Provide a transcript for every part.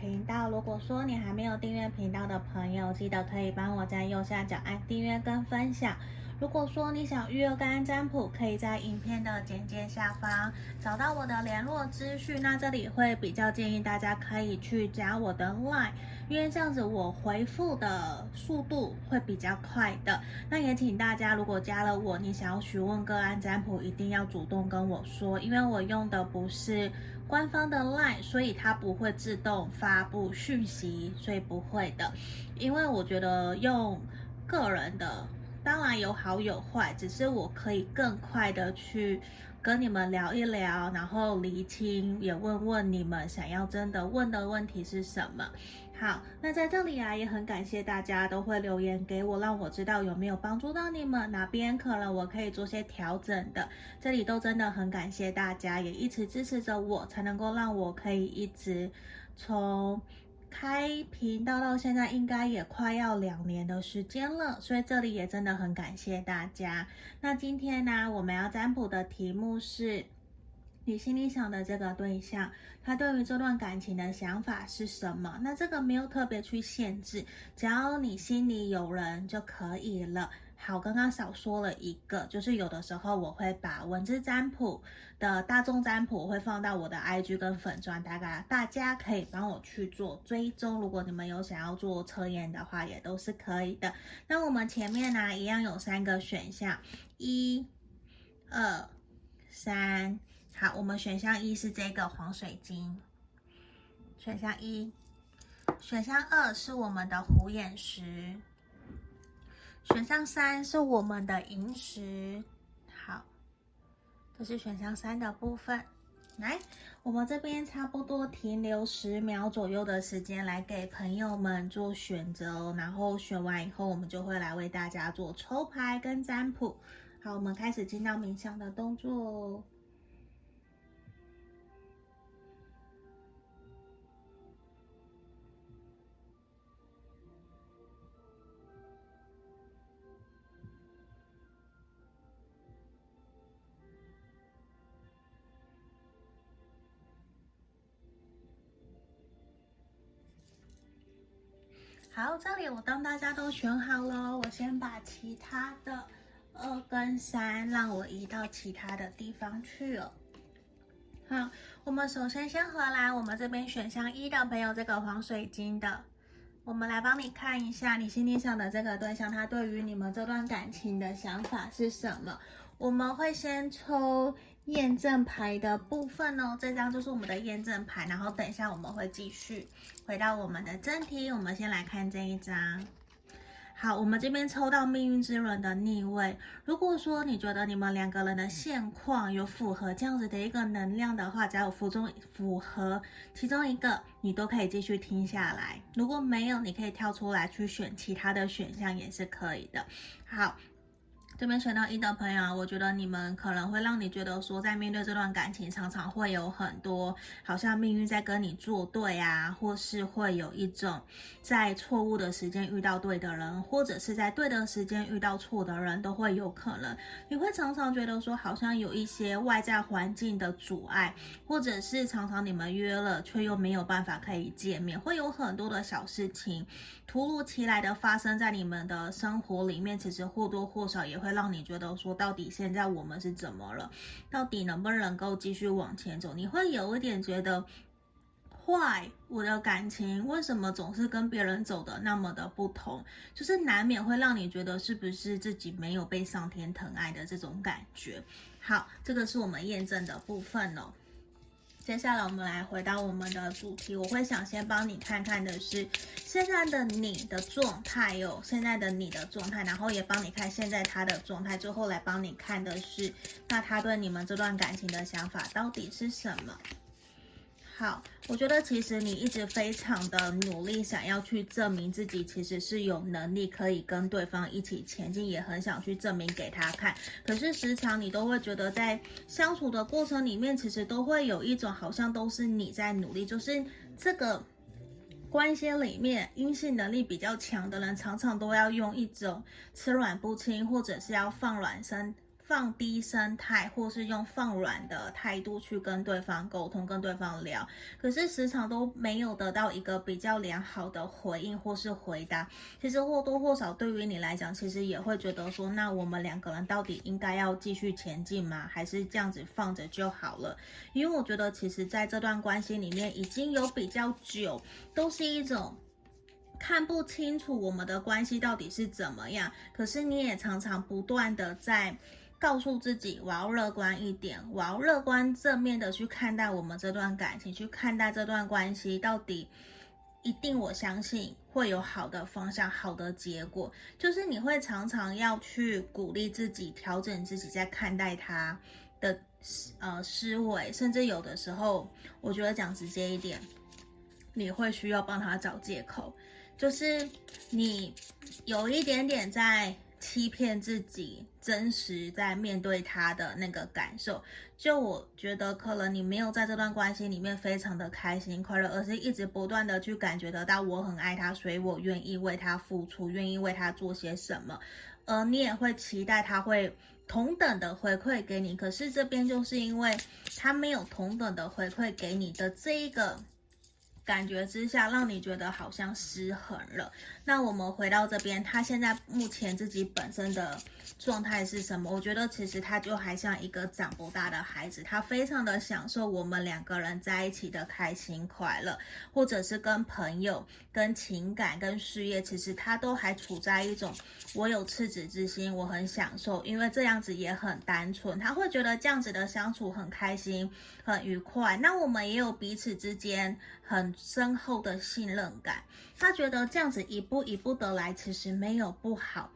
频道。如果说你还没有订阅频道的朋友，记得可以帮我在右下角按订阅跟分享。如果说你想预约个案占卜，可以在影片的简介下方找到我的联络资讯。那这里会比较建议大家可以去加我的 LINE，因为这样子我回复的速度会比较快的。那也请大家如果加了我，你想要询问个案占卜，一定要主动跟我说，因为我用的不是官方的 LINE，所以它不会自动发布讯息，所以不会的。因为我觉得用个人的。当然有好有坏，只是我可以更快的去跟你们聊一聊，然后厘清，也问问你们想要真的问的问题是什么。好，那在这里啊，也很感谢大家都会留言给我，让我知道有没有帮助到你们，哪边可能我可以做些调整的。这里都真的很感谢大家，也一直支持着我，才能够让我可以一直从。开频道到现在应该也快要两年的时间了，所以这里也真的很感谢大家。那今天呢，我们要占卜的题目是你心里想的这个对象，他对于这段感情的想法是什么？那这个没有特别去限制，只要你心里有人就可以了。好，刚刚少说了一个，就是有的时候我会把文字占卜的大众占卜会放到我的 IG 跟粉专，大概大家可以帮我去做追踪。如果你们有想要做测验的话，也都是可以的。那我们前面呢，一样有三个选项，一、二、三。好，我们选项一是这个黄水晶，选项一，选项二是我们的虎眼石。选项三是我们的萤石，好，这是选项三的部分。来，我们这边差不多停留十秒左右的时间，来给朋友们做选择。然后选完以后，我们就会来为大家做抽牌跟占卜。好，我们开始进到冥想的动作。这里我当大家都选好了，我先把其他的二跟三让我移到其他的地方去了。好，我们首先先回来，我们这边选项一的朋友，这个黄水晶的，我们来帮你看一下你心里想的这个对象，他对于你们这段感情的想法是什么？我们会先抽。验证牌的部分哦，这张就是我们的验证牌。然后等一下我们会继续回到我们的正题。我们先来看这一张。好，我们这边抽到命运之轮的逆位。如果说你觉得你们两个人的现况有符合这样子的一个能量的话，只要有符中符合其中一个，你都可以继续听下来。如果没有，你可以跳出来去选其他的选项也是可以的。好。这边选到一的朋友，我觉得你们可能会让你觉得说，在面对这段感情，常常会有很多好像命运在跟你作对啊，或是会有一种在错误的时间遇到对的人，或者是在对的时间遇到错的人，都会有可能。你会常常觉得说，好像有一些外在环境的阻碍，或者是常常你们约了却又没有办法可以见面，会有很多的小事情突如其来的发生在你们的生活里面，其实或多或少也会。让你觉得说，到底现在我们是怎么了？到底能不能够继续往前走？你会有一点觉得，坏，我的感情为什么总是跟别人走的那么的不同？就是难免会让你觉得是不是自己没有被上天疼爱的这种感觉。好，这个是我们验证的部分哦。接下来我们来回到我们的主题，我会想先帮你看看的是现在的你的状态哟，现在的你的状态，然后也帮你看现在他的状态，最后来帮你看的是那他对你们这段感情的想法到底是什么？好，我觉得其实你一直非常的努力，想要去证明自己其实是有能力可以跟对方一起前进，也很想去证明给他看。可是时常你都会觉得在相处的过程里面，其实都会有一种好像都是你在努力，就是这个关系里面阴性能力比较强的人，常常都要用一种吃软不轻，或者是要放软身。放低声态，或是用放软的态度去跟对方沟通、跟对方聊，可是时常都没有得到一个比较良好的回应或是回答。其实或多或少对于你来讲，其实也会觉得说，那我们两个人到底应该要继续前进吗？还是这样子放着就好了？因为我觉得，其实在这段关系里面已经有比较久，都是一种。看不清楚我们的关系到底是怎么样，可是你也常常不断的在告诉自己，我要乐观一点，我要乐观正面的去看待我们这段感情，去看待这段关系，到底一定我相信会有好的方向、好的结果。就是你会常常要去鼓励自己，调整自己在看待他的呃思维，甚至有的时候，我觉得讲直接一点，你会需要帮他找借口。就是你有一点点在欺骗自己，真实在面对他的那个感受。就我觉得，可能你没有在这段关系里面非常的开心快乐，而是一直不断的去感觉得到我很爱他，所以我愿意为他付出，愿意为他做些什么。而你也会期待他会同等的回馈给你，可是这边就是因为他没有同等的回馈给你的这一个。感觉之下，让你觉得好像失衡了。那我们回到这边，他现在目前自己本身的状态是什么？我觉得其实他就还像一个长不大的孩子，他非常的享受我们两个人在一起的开心快乐，或者是跟朋友、跟情感、跟事业，其实他都还处在一种我有赤子之心，我很享受，因为这样子也很单纯，他会觉得这样子的相处很开心、很愉快。那我们也有彼此之间很深厚的信任感，他觉得这样子一步一步的来，其实没有不好，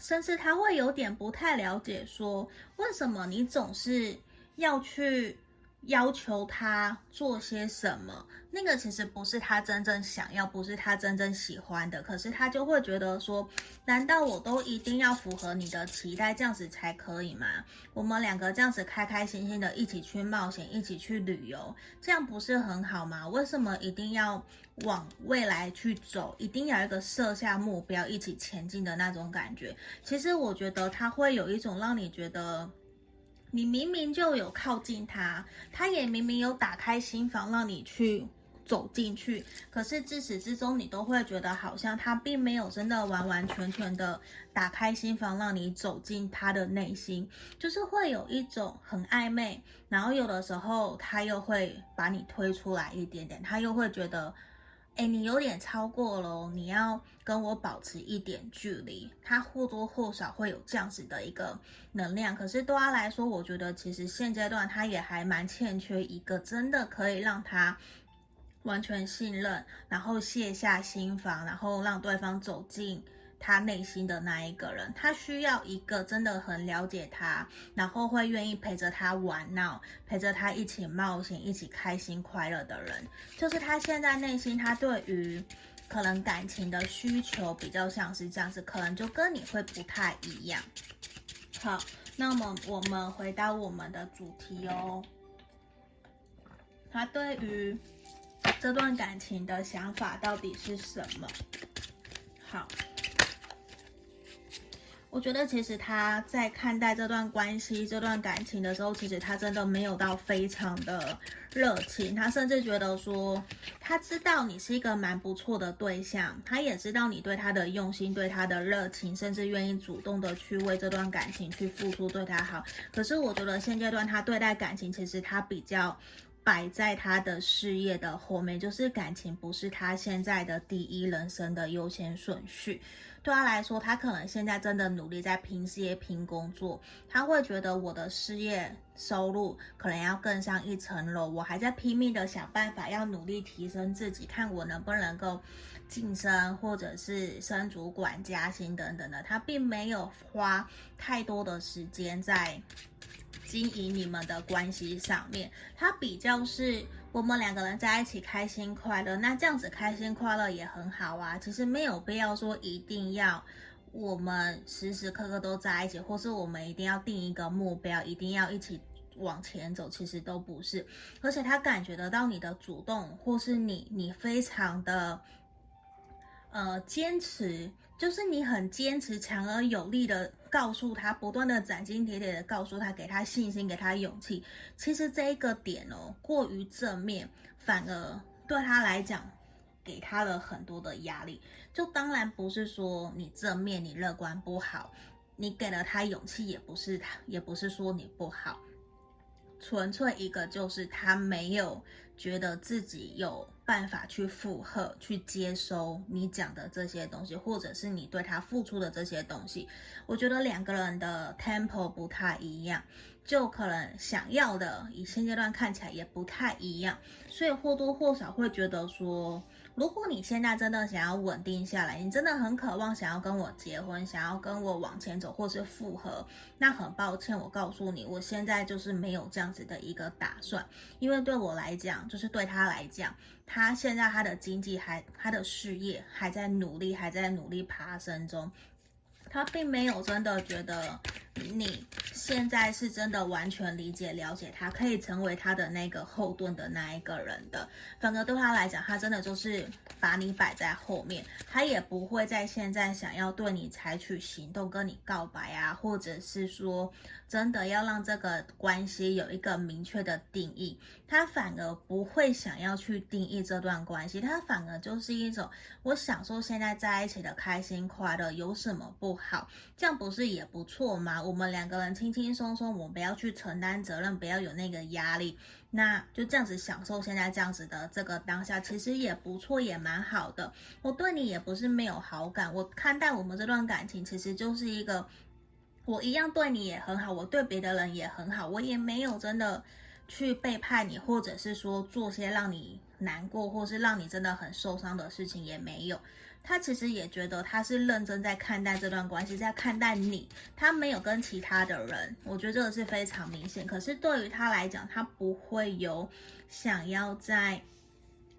甚至他会有点不太了解，说为什么你总是要去。要求他做些什么，那个其实不是他真正想要，不是他真正喜欢的。可是他就会觉得说，难道我都一定要符合你的期待，这样子才可以吗？我们两个这样子开开心心的一起去冒险，一起去旅游，这样不是很好吗？为什么一定要往未来去走？一定要一个设下目标，一起前进的那种感觉？其实我觉得他会有一种让你觉得。你明明就有靠近他，他也明明有打开心房让你去走进去，可是自始至终你都会觉得好像他并没有真的完完全全的打开心房让你走进他的内心，就是会有一种很暧昧，然后有的时候他又会把你推出来一点点，他又会觉得。哎，你有点超过了，你要跟我保持一点距离。他或多或少会有这样子的一个能量，可是对他来说，我觉得其实现阶段他也还蛮欠缺一个真的可以让他完全信任，然后卸下心房，然后让对方走进。他内心的那一个人，他需要一个真的很了解他，然后会愿意陪着他玩闹，陪着他一起冒险，一起开心快乐的人。就是他现在内心，他对于可能感情的需求比较像是这样子，可能就跟你会不太一样。好，那么我们回到我们的主题哦。他对于这段感情的想法到底是什么？好。我觉得其实他在看待这段关系、这段感情的时候，其实他真的没有到非常的热情。他甚至觉得说，他知道你是一个蛮不错的对象，他也知道你对他的用心、对他的热情，甚至愿意主动的去为这段感情去付出，对他好。可是我觉得现阶段他对待感情，其实他比较摆在他的事业的后面，就是感情不是他现在的第一人生的优先顺序。对他来说，他可能现在真的努力在拼事业、拼工作，他会觉得我的事业收入可能要更上一层楼，我还在拼命的想办法要努力提升自己，看我能不能够晋升或者是升主管、加薪等等的。他并没有花太多的时间在经营你们的关系上面，他比较是。我们两个人在一起开心快乐，那这样子开心快乐也很好啊。其实没有必要说一定要我们时时刻刻都在一起，或是我们一定要定一个目标，一定要一起往前走，其实都不是。而且他感觉得到你的主动，或是你你非常的呃坚持。就是你很坚持、强而有力的告诉他，不断的斩钉截铁的告诉他，给他信心，给他勇气。其实这一个点哦，过于正面，反而对他来讲，给他了很多的压力。就当然不是说你正面、你乐观不好，你给了他勇气，也不是他，也不是说你不好。纯粹一个就是他没有觉得自己有办法去负荷、去接收你讲的这些东西，或者是你对他付出的这些东西。我觉得两个人的 tempo 不太一样，就可能想要的以现阶段看起来也不太一样，所以或多或少会觉得说。如果你现在真的想要稳定下来，你真的很渴望想要跟我结婚，想要跟我往前走，或是复合，那很抱歉，我告诉你，我现在就是没有这样子的一个打算，因为对我来讲，就是对他来讲，他现在他的经济还，他的事业还在努力，还在努力爬升中。他并没有真的觉得你现在是真的完全理解了解他，可以成为他的那个后盾的那一个人的。反而对他来讲，他真的就是把你摆在后面，他也不会在现在想要对你采取行动，跟你告白啊，或者是说真的要让这个关系有一个明确的定义。他反而不会想要去定义这段关系，他反而就是一种我享受现在在一起的开心快乐，有什么不好？这样不是也不错吗？我们两个人轻轻松松，我不要去承担责任，不要有那个压力，那就这样子享受现在这样子的这个当下，其实也不错，也蛮好的。我对你也不是没有好感，我看待我们这段感情，其实就是一个，我一样对你也很好，我对别的人也很好，我也没有真的去背叛你，或者是说做些让你难过，或是让你真的很受伤的事情，也没有。他其实也觉得他是认真在看待这段关系，在看待你，他没有跟其他的人，我觉得这个是非常明显。可是对于他来讲，他不会有想要在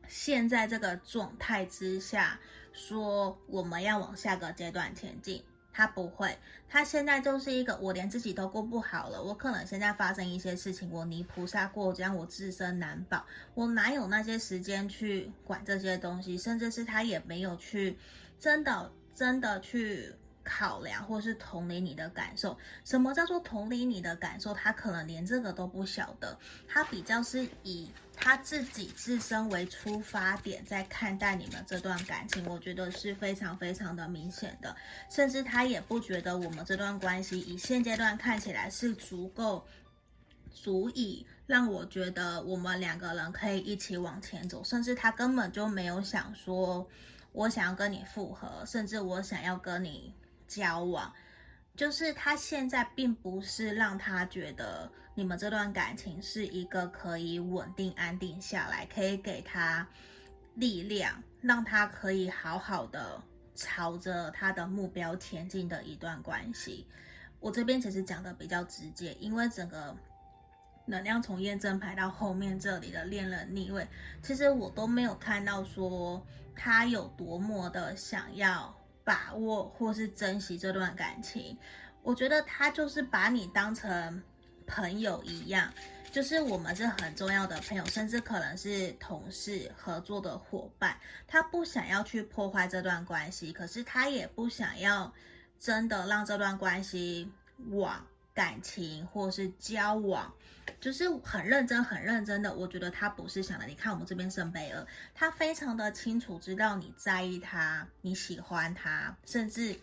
现在这个状态之下说我们要往下个阶段前进。他不会，他现在就是一个我连自己都过不好了，我可能现在发生一些事情，我泥菩萨过江，我自身难保，我哪有那些时间去管这些东西？甚至是他也没有去真的真的去。考量或是同理你的感受，什么叫做同理你的感受？他可能连这个都不晓得，他比较是以他自己自身为出发点在看待你们这段感情，我觉得是非常非常的明显的，甚至他也不觉得我们这段关系以现阶段看起来是足够，足以让我觉得我们两个人可以一起往前走，甚至他根本就没有想说我想要跟你复合，甚至我想要跟你。交往，就是他现在并不是让他觉得你们这段感情是一个可以稳定安定下来，可以给他力量，让他可以好好的朝着他的目标前进的一段关系。我这边其实讲的比较直接，因为整个能量从验证牌到后面这里的恋人逆位，其实我都没有看到说他有多么的想要。把握或是珍惜这段感情，我觉得他就是把你当成朋友一样，就是我们是很重要的朋友，甚至可能是同事、合作的伙伴。他不想要去破坏这段关系，可是他也不想要真的让这段关系往。感情或是交往，就是很认真、很认真的。我觉得他不是想的。你看我们这边圣杯二，他非常的清楚知道你在意他，你喜欢他，甚至。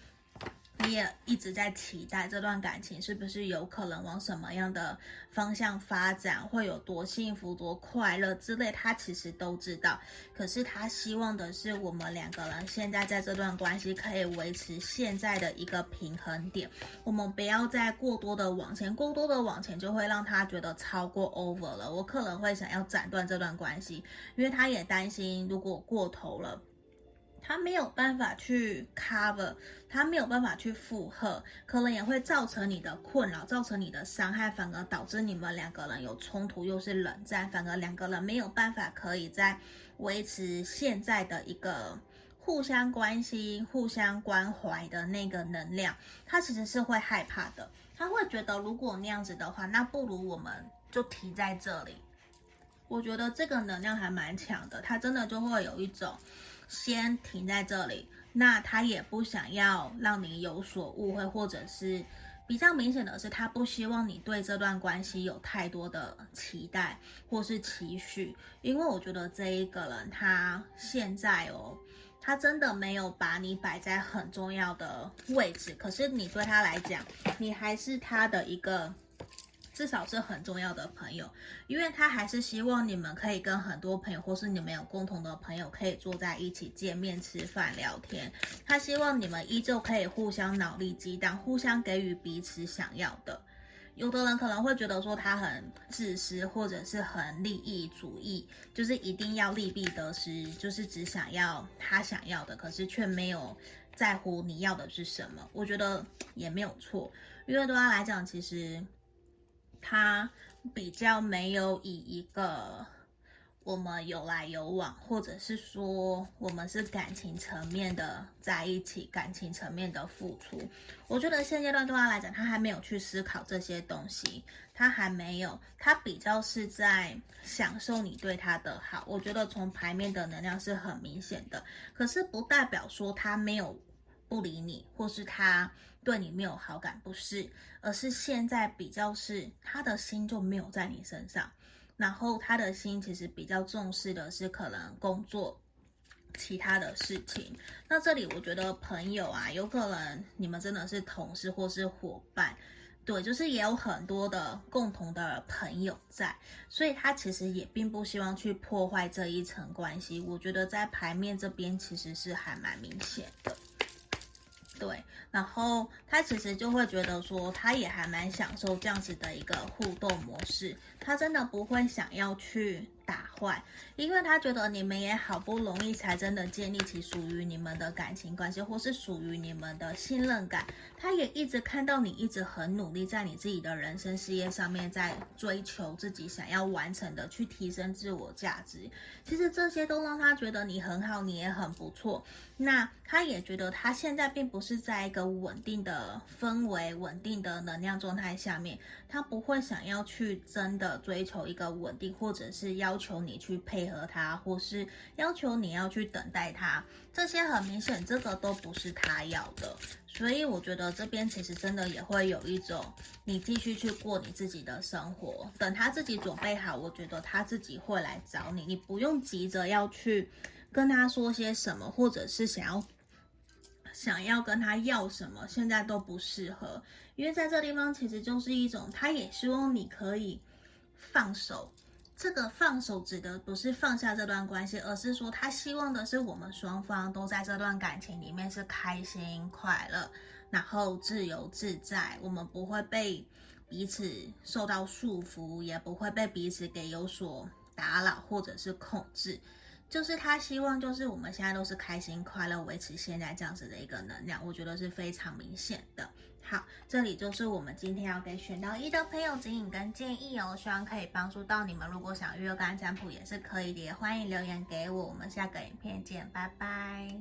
你也一直在期待这段感情是不是有可能往什么样的方向发展，会有多幸福、多快乐之类，他其实都知道。可是他希望的是我们两个人现在在这段关系可以维持现在的一个平衡点，我们不要再过多的往前，过多的往前就会让他觉得超过 over 了。我可能会想要斩断这段关系，因为他也担心如果过头了。他没有办法去 cover，他没有办法去负荷，可能也会造成你的困扰，造成你的伤害，反而导致你们两个人有冲突，又是冷战，反而两个人没有办法可以再维持现在的一个互相关心、互相关怀的那个能量。他其实是会害怕的，他会觉得如果那样子的话，那不如我们就停在这里。我觉得这个能量还蛮强的，他真的就会有一种。先停在这里，那他也不想要让你有所误会，或者是比较明显的是，他不希望你对这段关系有太多的期待或是期许，因为我觉得这一个人他现在哦，他真的没有把你摆在很重要的位置，可是你对他来讲，你还是他的一个。至少是很重要的朋友，因为他还是希望你们可以跟很多朋友，或是你们有共同的朋友，可以坐在一起见面吃饭聊天。他希望你们依旧可以互相脑力激荡，互相给予彼此想要的。有的人可能会觉得说他很自私，或者是很利益主义，就是一定要利弊得失，就是只想要他想要的，可是却没有在乎你要的是什么。我觉得也没有错，因为对他来讲，其实。他比较没有以一个我们有来有往，或者是说我们是感情层面的在一起，感情层面的付出。我觉得现阶段对他来讲，他还没有去思考这些东西，他还没有，他比较是在享受你对他的好。我觉得从牌面的能量是很明显的，可是不代表说他没有不理你，或是他。对你没有好感，不是，而是现在比较是他的心就没有在你身上，然后他的心其实比较重视的是可能工作其他的事情。那这里我觉得朋友啊，有可能你们真的是同事或是伙伴，对，就是也有很多的共同的朋友在，所以他其实也并不希望去破坏这一层关系。我觉得在牌面这边其实是还蛮明显的。对，然后他其实就会觉得说，他也还蛮享受这样子的一个互动模式，他真的不会想要去打坏，因为他觉得你们也好不容易才真的建立起属于你们的感情关系，或是属于你们的信任感。他也一直看到你一直很努力，在你自己的人生事业上面，在追求自己想要完成的，去提升自我价值。其实这些都让他觉得你很好，你也很不错。那他也觉得他现在并不是在一个稳定的氛围、稳定的能量状态下面，他不会想要去真的追求一个稳定，或者是要。求你去配合他，或是要求你要去等待他，这些很明显，这个都不是他要的。所以我觉得这边其实真的也会有一种，你继续去过你自己的生活，等他自己准备好，我觉得他自己会来找你，你不用急着要去跟他说些什么，或者是想要想要跟他要什么，现在都不适合，因为在这地方其实就是一种，他也希望你可以放手。这个放手指的不是放下这段关系，而是说他希望的是我们双方都在这段感情里面是开心快乐，然后自由自在，我们不会被彼此受到束缚，也不会被彼此给有所打扰或者是控制。就是他希望，就是我们现在都是开心快乐，维持现在这样子的一个能量，我觉得是非常明显的。好，这里就是我们今天要给选到一的朋友指引跟建议哦，希望可以帮助到你们。如果想预约干占卜也是可以的，欢迎留言给我。我们下个影片见，拜拜。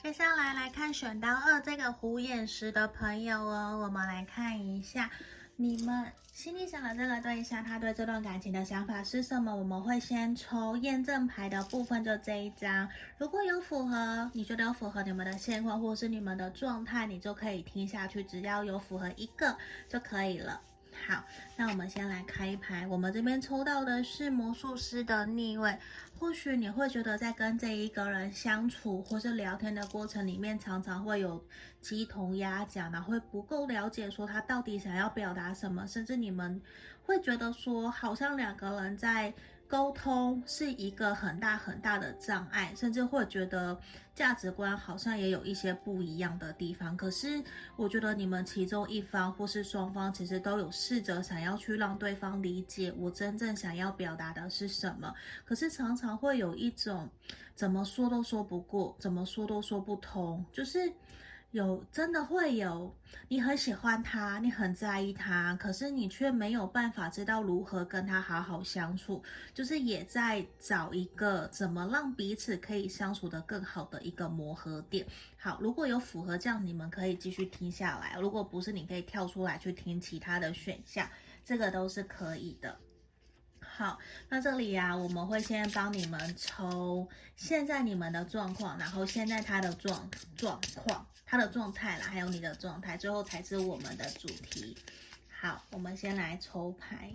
接下来来看选到二这个虎眼石的朋友哦，我们来看一下你们心里想的这个对象，他对这段感情的想法是什么？我们会先抽验证牌的部分，就这一张。如果有符合，你觉得有符合你们的现况或是你们的状态，你就可以听下去。只要有符合一个就可以了。好，那我们先来开一牌。我们这边抽到的是魔术师的逆位。或许你会觉得在跟这一个人相处或是聊天的过程里面，常常会有鸡同鸭讲，然后会不够了解说他到底想要表达什么，甚至你们会觉得说好像两个人在。沟通是一个很大很大的障碍，甚至会觉得价值观好像也有一些不一样的地方。可是我觉得你们其中一方或是双方，其实都有试着想要去让对方理解我真正想要表达的是什么。可是常常会有一种怎么说都说不过，怎么说都说不通，就是。有真的会有，你很喜欢他，你很在意他，可是你却没有办法知道如何跟他好好相处，就是也在找一个怎么让彼此可以相处得更好的一个磨合点。好，如果有符合这样，你们可以继续听下来；如果不是，你可以跳出来去听其他的选项，这个都是可以的。好，那这里呀、我们会先帮你们抽现在你们的状况，然后现在他的状状况，他的状态啦，还有你的状态，最后才是我们的主题。好，我们先来抽牌。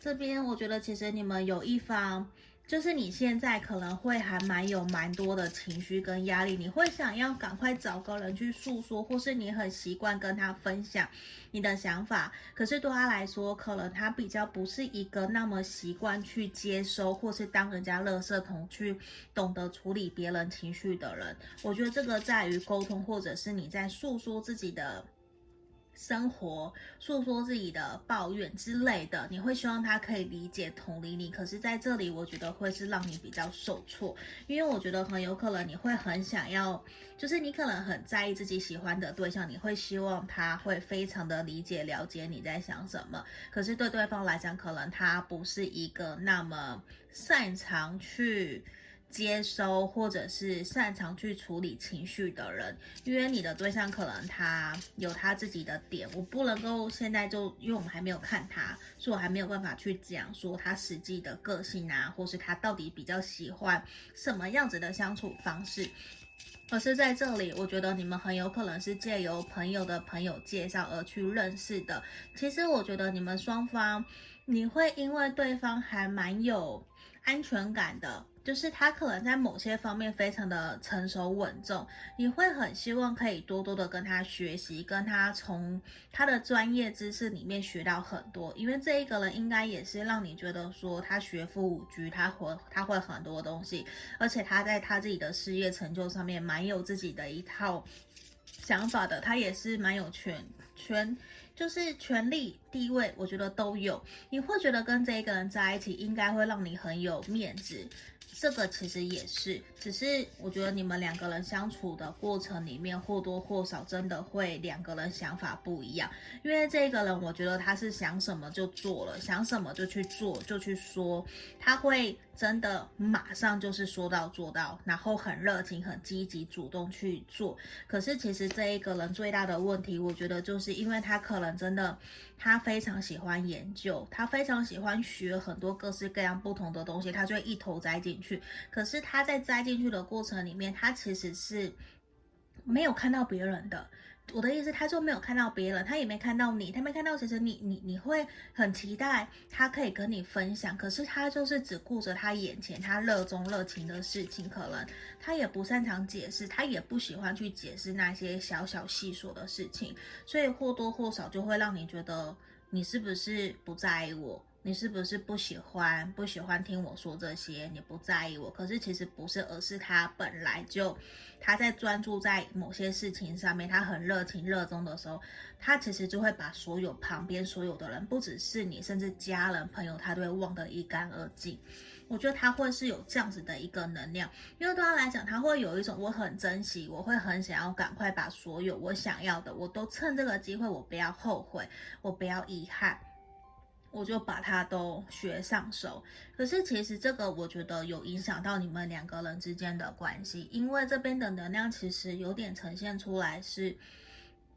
这边我觉得其实你们有一方。就是你现在可能会还蛮有蛮多的情绪跟压力，你会想要赶快找个人去诉说，或是你很习惯跟他分享你的想法。可是对他来说，可能他比较不是一个那么习惯去接收，或是当人家垃圾桶去懂得处理别人情绪的人。我觉得这个在于沟通，或者是你在诉说自己的。生活诉说自己的抱怨之类的，你会希望他可以理解、同理你。可是在这里，我觉得会是让你比较受挫，因为我觉得很有可能你会很想要，就是你可能很在意自己喜欢的对象，你会希望他会非常的理解、了解你在想什么。可是对对方来讲，可能他不是一个那么擅长去。接收或者是擅长去处理情绪的人，因为你的对象可能他有他自己的点，我不能够现在就，因为我们还没有看他，所以我还没有办法去讲说他实际的个性啊，或是他到底比较喜欢什么样子的相处方式。可是在这里，我觉得你们很有可能是借由朋友的朋友介绍而去认识的。其实我觉得你们双方，你会因为对方还蛮有安全感的。就是他可能在某些方面非常的成熟稳重，你会很希望可以多多的跟他学习，跟他从他的专业知识里面学到很多，因为这一个人应该也是让你觉得说他学富五车，他会他会很多东西，而且他在他自己的事业成就上面蛮有自己的一套想法的，他也是蛮有权权。就是权力地位，我觉得都有。你会觉得跟这一个人在一起，应该会让你很有面子。这个其实也是，只是我觉得你们两个人相处的过程里面，或多或少真的会两个人想法不一样。因为这个人，我觉得他是想什么就做了，想什么就去做，就去说，他会。真的马上就是说到做到，然后很热情、很积极、主动去做。可是其实这一个人最大的问题，我觉得就是因为他可能真的，他非常喜欢研究，他非常喜欢学很多各式各样不同的东西，他就会一头栽进去。可是他在栽进去的过程里面，他其实是没有看到别人的。我的意思，他就没有看到别人，他也没看到你，他没看到其实你你你会很期待他可以跟你分享，可是他就是只顾着他眼前他热衷热情的事情，可能他也不擅长解释，他也不喜欢去解释那些小小细琐的事情，所以或多或少就会让你觉得你是不是不在意我。你是不是不喜欢不喜欢听我说这些？你不在意我，可是其实不是，而是他本来就他在专注在某些事情上面，他很热情热衷的时候，他其实就会把所有旁边所有的人，不只是你，甚至家人朋友，他都会忘得一干二净。我觉得他会是有这样子的一个能量，因为对他来讲，他会有一种我很珍惜，我会很想要赶快把所有我想要的，我都趁这个机会，我不要后悔，我不要遗憾。我就把它都学上手，可是其实这个我觉得有影响到你们两个人之间的关系，因为这边的能量其实有点呈现出来是，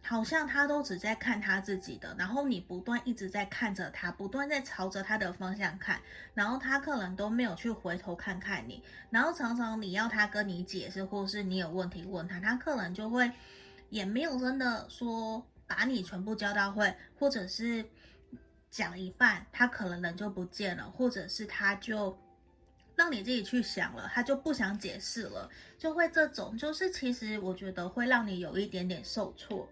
好像他都只在看他自己的，然后你不断一直在看着他，不断在朝着他的方向看，然后他可能都没有去回头看看你，然后常常你要他跟你解释，或是你有问题问他，他可能就会也没有真的说把你全部教到会，或者是。讲一半，他可能人就不见了，或者是他就让你自己去想了，他就不想解释了，就会这种，就是其实我觉得会让你有一点点受挫，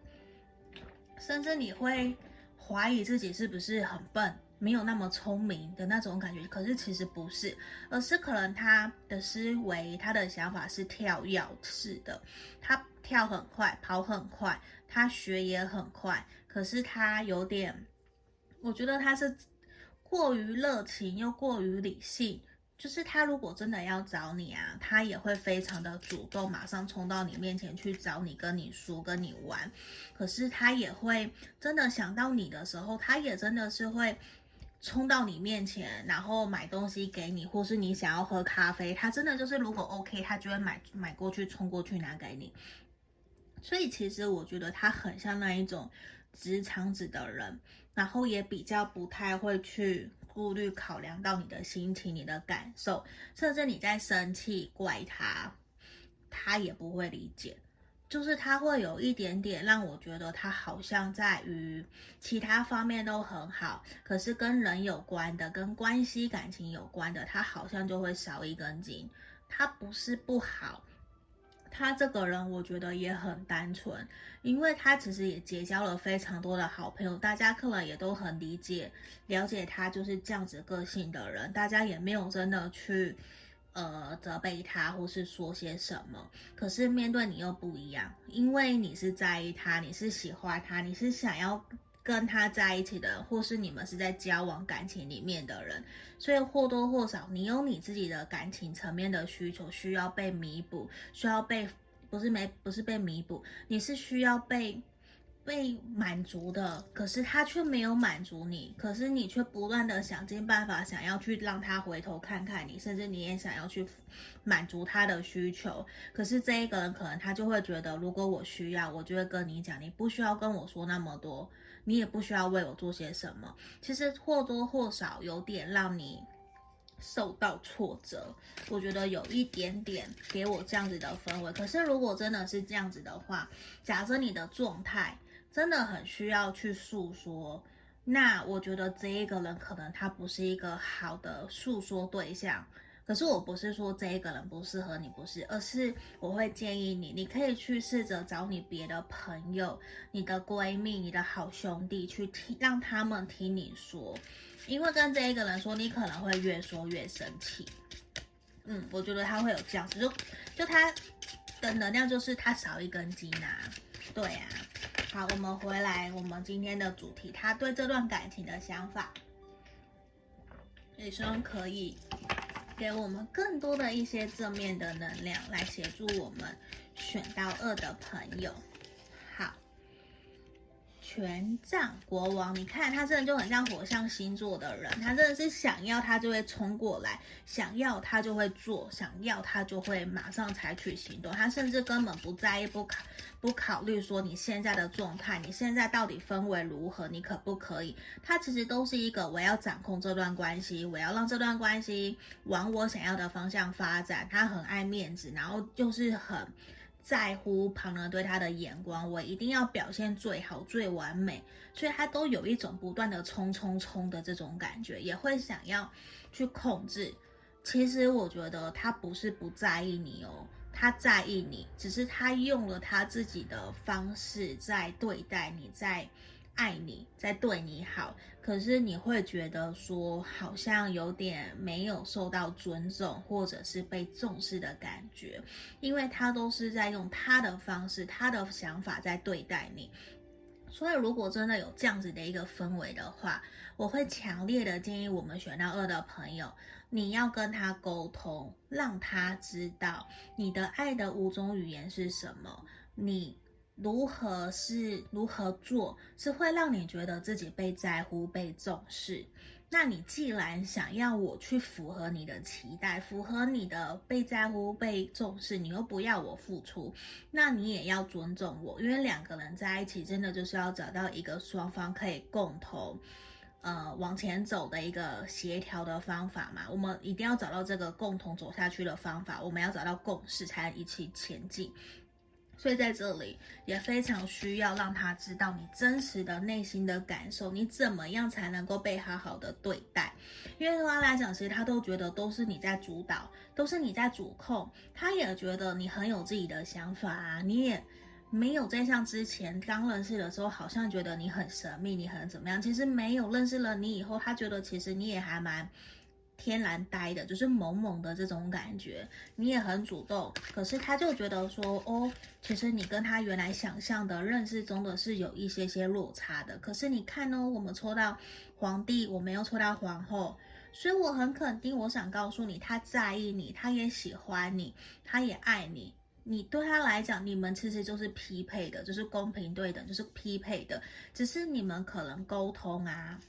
甚至你会怀疑自己是不是很笨，没有那么聪明的那种感觉。可是其实不是，而是可能他的思维、他的想法是跳跃式的，他跳很快，跑很快，他学也很快，可是他有点。我觉得他是过于热情又过于理性，就是他如果真的要找你啊，他也会非常的主动，马上冲到你面前去找你，跟你说，跟你玩。可是他也会真的想到你的时候，他也真的是会冲到你面前，然后买东西给你，或是你想要喝咖啡，他真的就是如果 OK，他就会买买过去，冲过去拿给你。所以其实我觉得他很像那一种直肠子的人。然后也比较不太会去顾虑考量到你的心情、你的感受，甚至你在生气怪他，他也不会理解。就是他会有一点点让我觉得他好像在于其他方面都很好，可是跟人有关的、跟关系感情有关的，他好像就会少一根筋。他不是不好，他这个人我觉得也很单纯，因为他其实也结交了非常多的好朋友，大家可能也都很理解、了解他就是这样子个性的人，大家也没有真的去。呃，责备他或是说些什么，可是面对你又不一样，因为你是在意他，你是喜欢他，你是想要跟他在一起的，或是你们是在交往感情里面的人，所以或多或少你有你自己的感情层面的需求需要被弥补，需要被不是没不是被弥补，你是需要被。被满足的，可是他却没有满足你，可是你却不断的想尽办法想要去让他回头看看你，甚至你也想要去满足他的需求，可是这一个人可能他就会觉得，如果我需要，我就会跟你讲，你不需要跟我说那么多，你也不需要为我做些什么。其实或多或少有点让你受到挫折，我觉得有一点点给我这样子的氛围。可是如果真的是这样子的话，假设你的状态。真的很需要去诉说，那我觉得这一个人可能他不是一个好的诉说对象。可是我不是说这一个人不适合你，不是，而是我会建议你，你可以去试着找你别的朋友、你的闺蜜、你的好兄弟去听，让他们听你说，因为跟这一个人说，你可能会越说越生气。嗯，我觉得他会有这样子，就就他的能量就是他少一根筋啊，对啊。好，我们回来，我们今天的主题，他对这段感情的想法，也希望可以给我们更多的一些正面的能量，来协助我们选到二的朋友。权杖国王，你看他真的就很像火象星座的人，他真的是想要他就会冲过来，想要他就会做，想要他就会马上采取行动，他甚至根本不在意，不考不考虑说你现在的状态，你现在到底氛围如何，你可不可以？他其实都是一个我要掌控这段关系，我要让这段关系往我想要的方向发展。他很爱面子，然后就是很。在乎旁人对他的眼光，我一定要表现最好、最完美，所以他都有一种不断的冲冲冲的这种感觉，也会想要去控制。其实我觉得他不是不在意你哦，他在意你，只是他用了他自己的方式在对待你，在。爱你，在对你好，可是你会觉得说好像有点没有受到尊重，或者是被重视的感觉，因为他都是在用他的方式、他的想法在对待你。所以，如果真的有这样子的一个氛围的话，我会强烈的建议我们选到二的朋友，你要跟他沟通，让他知道你的爱的五种语言是什么，你。如何是如何做是会让你觉得自己被在乎、被重视？那你既然想要我去符合你的期待，符合你的被在乎、被重视，你又不要我付出，那你也要尊重我，因为两个人在一起，真的就是要找到一个双方可以共同呃往前走的一个协调的方法嘛。我们一定要找到这个共同走下去的方法，我们要找到共识，才能一起前进。所以在这里也非常需要让他知道你真实的内心的感受，你怎么样才能够被好好的对待？因为对他来讲，其实他都觉得都是你在主导，都是你在主控。他也觉得你很有自己的想法啊，你也没有在像之前刚认识的时候，好像觉得你很神秘，你很怎么样？其实没有认识了你以后，他觉得其实你也还蛮。天然呆的，就是萌萌的这种感觉，你也很主动，可是他就觉得说，哦，其实你跟他原来想象的认识中的是有一些些落差的。可是你看哦，我们抽到皇帝，我没有抽到皇后，所以我很肯定，我想告诉你，他在意你，他也喜欢你，他也爱你，你对他来讲，你们其实就是匹配的，就是公平对等，就是匹配的，只是你们可能沟通啊。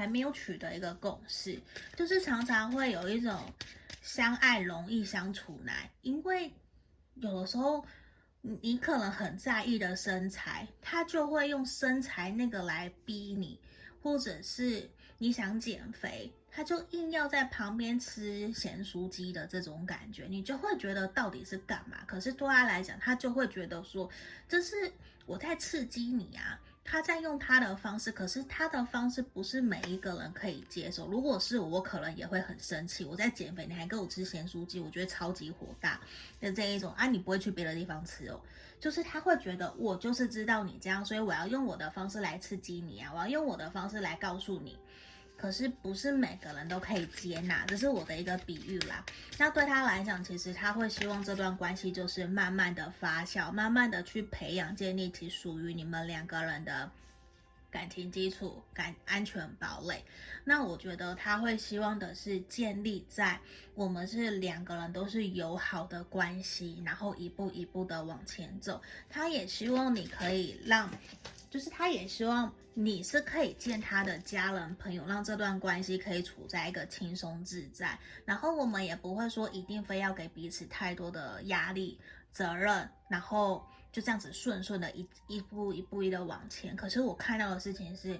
还没有取得一个共识，就是常常会有一种相爱容易相处难，因为有的时候你可能很在意的身材，他就会用身材那个来逼你，或者是你想减肥，他就硬要在旁边吃咸酥鸡的这种感觉，你就会觉得到底是干嘛？可是对他来讲，他就会觉得说，这是我在刺激你啊。他在用他的方式，可是他的方式不是每一个人可以接受。如果是我，可能也会很生气。我在减肥，你还给我吃咸酥鸡，我觉得超级火大的这一种啊！你不会去别的地方吃哦，就是他会觉得我就是知道你这样，所以我要用我的方式来刺激你啊，我要用我的方式来告诉你。可是不是每个人都可以接纳，这是我的一个比喻啦。那对他来讲，其实他会希望这段关系就是慢慢的发酵，慢慢的去培养，建立起属于你们两个人的感情基础、感安全堡垒。那我觉得他会希望的是建立在我们是两个人都是友好的关系，然后一步一步的往前走。他也希望你可以让。就是他也希望你是可以见他的家人朋友，让这段关系可以处在一个轻松自在。然后我们也不会说一定非要给彼此太多的压力、责任，然后就这样子顺顺的一一步一步一的往前。可是我看到的事情是，